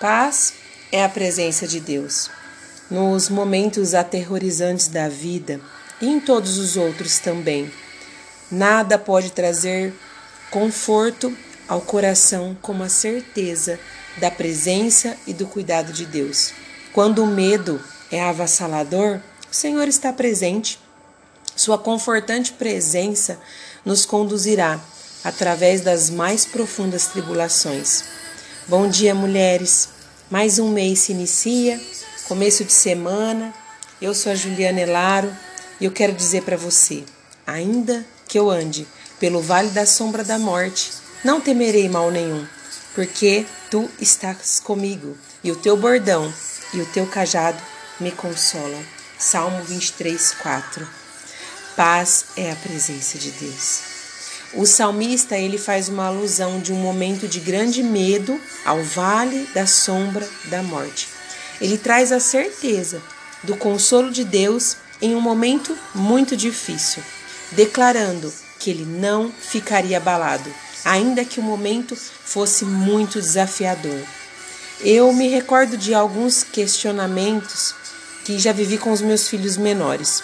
Paz é a presença de Deus. Nos momentos aterrorizantes da vida e em todos os outros também, nada pode trazer conforto ao coração como a certeza da presença e do cuidado de Deus. Quando o medo é avassalador, o Senhor está presente. Sua confortante presença nos conduzirá através das mais profundas tribulações. Bom dia, mulheres. Mais um mês se inicia, começo de semana. Eu sou a Juliana Elaro e eu quero dizer para você: ainda que eu ande pelo vale da sombra da morte, não temerei mal nenhum, porque tu estás comigo e o teu bordão e o teu cajado me consolam. Salmo 23, 4. Paz é a presença de Deus. O salmista ele faz uma alusão de um momento de grande medo ao vale da sombra da morte. Ele traz a certeza do consolo de Deus em um momento muito difícil, declarando que ele não ficaria abalado, ainda que o momento fosse muito desafiador. Eu me recordo de alguns questionamentos que já vivi com os meus filhos menores,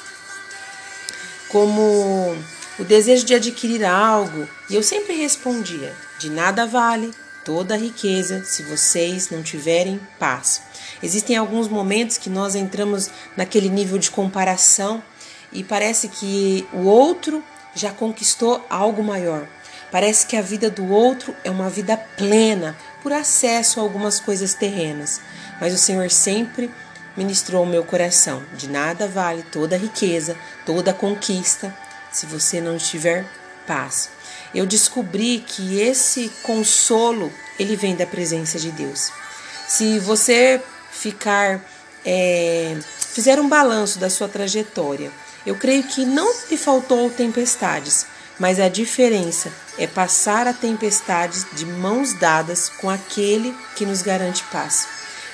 como o desejo de adquirir algo, e eu sempre respondia: de nada vale toda a riqueza se vocês não tiverem paz. Existem alguns momentos que nós entramos naquele nível de comparação e parece que o outro já conquistou algo maior. Parece que a vida do outro é uma vida plena, por acesso a algumas coisas terrenas. Mas o Senhor sempre ministrou o meu coração: de nada vale toda a riqueza, toda a conquista, se você não tiver paz. Eu descobri que esse consolo ele vem da presença de Deus. Se você ficar é, fizer um balanço da sua trajetória, eu creio que não lhe faltou tempestades, mas a diferença é passar a tempestade de mãos dadas com aquele que nos garante paz.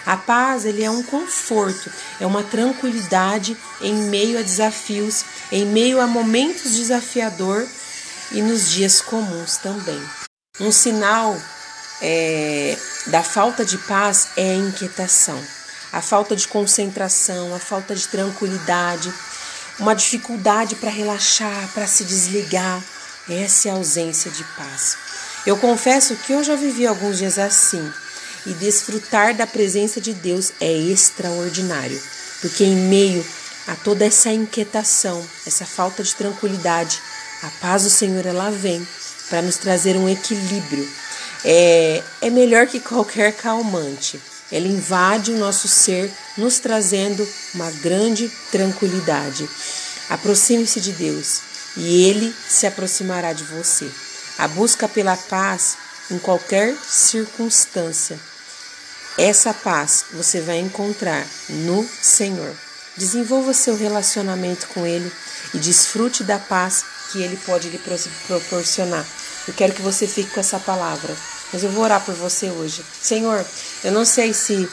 A paz ele é um conforto, é uma tranquilidade em meio a desafios, em meio a momentos desafiador e nos dias comuns também. Um sinal é, da falta de paz é a inquietação, a falta de concentração, a falta de tranquilidade, uma dificuldade para relaxar, para se desligar. Essa é a ausência de paz. Eu confesso que eu já vivi alguns dias assim e desfrutar da presença de Deus é extraordinário, porque em meio a toda essa inquietação, essa falta de tranquilidade, a paz do Senhor ela vem para nos trazer um equilíbrio. É, é melhor que qualquer calmante. Ela invade o nosso ser, nos trazendo uma grande tranquilidade. Aproxime-se de Deus e Ele se aproximará de você. A busca pela paz em qualquer circunstância. Essa paz você vai encontrar no Senhor. Desenvolva seu relacionamento com Ele e desfrute da paz que Ele pode lhe proporcionar. Eu quero que você fique com essa palavra. Mas eu vou orar por você hoje. Senhor, eu não sei se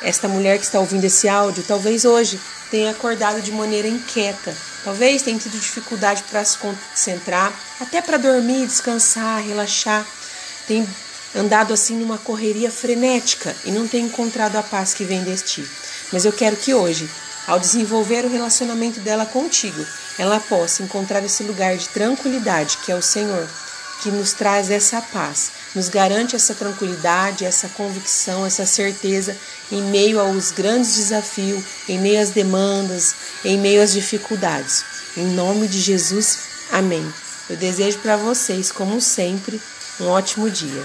esta mulher que está ouvindo esse áudio, talvez hoje tenha acordado de maneira inquieta. Talvez tenha tido dificuldade para se concentrar, até para dormir, descansar, relaxar. Tem andado assim numa correria frenética e não tem encontrado a paz que vem de ti. Mas eu quero que hoje, ao desenvolver o relacionamento dela contigo, ela possa encontrar esse lugar de tranquilidade que é o Senhor que nos traz essa paz, nos garante essa tranquilidade, essa convicção, essa certeza em meio aos grandes desafios, em meio às demandas, em meio às dificuldades. Em nome de Jesus, amém. Eu desejo para vocês, como sempre, um ótimo dia.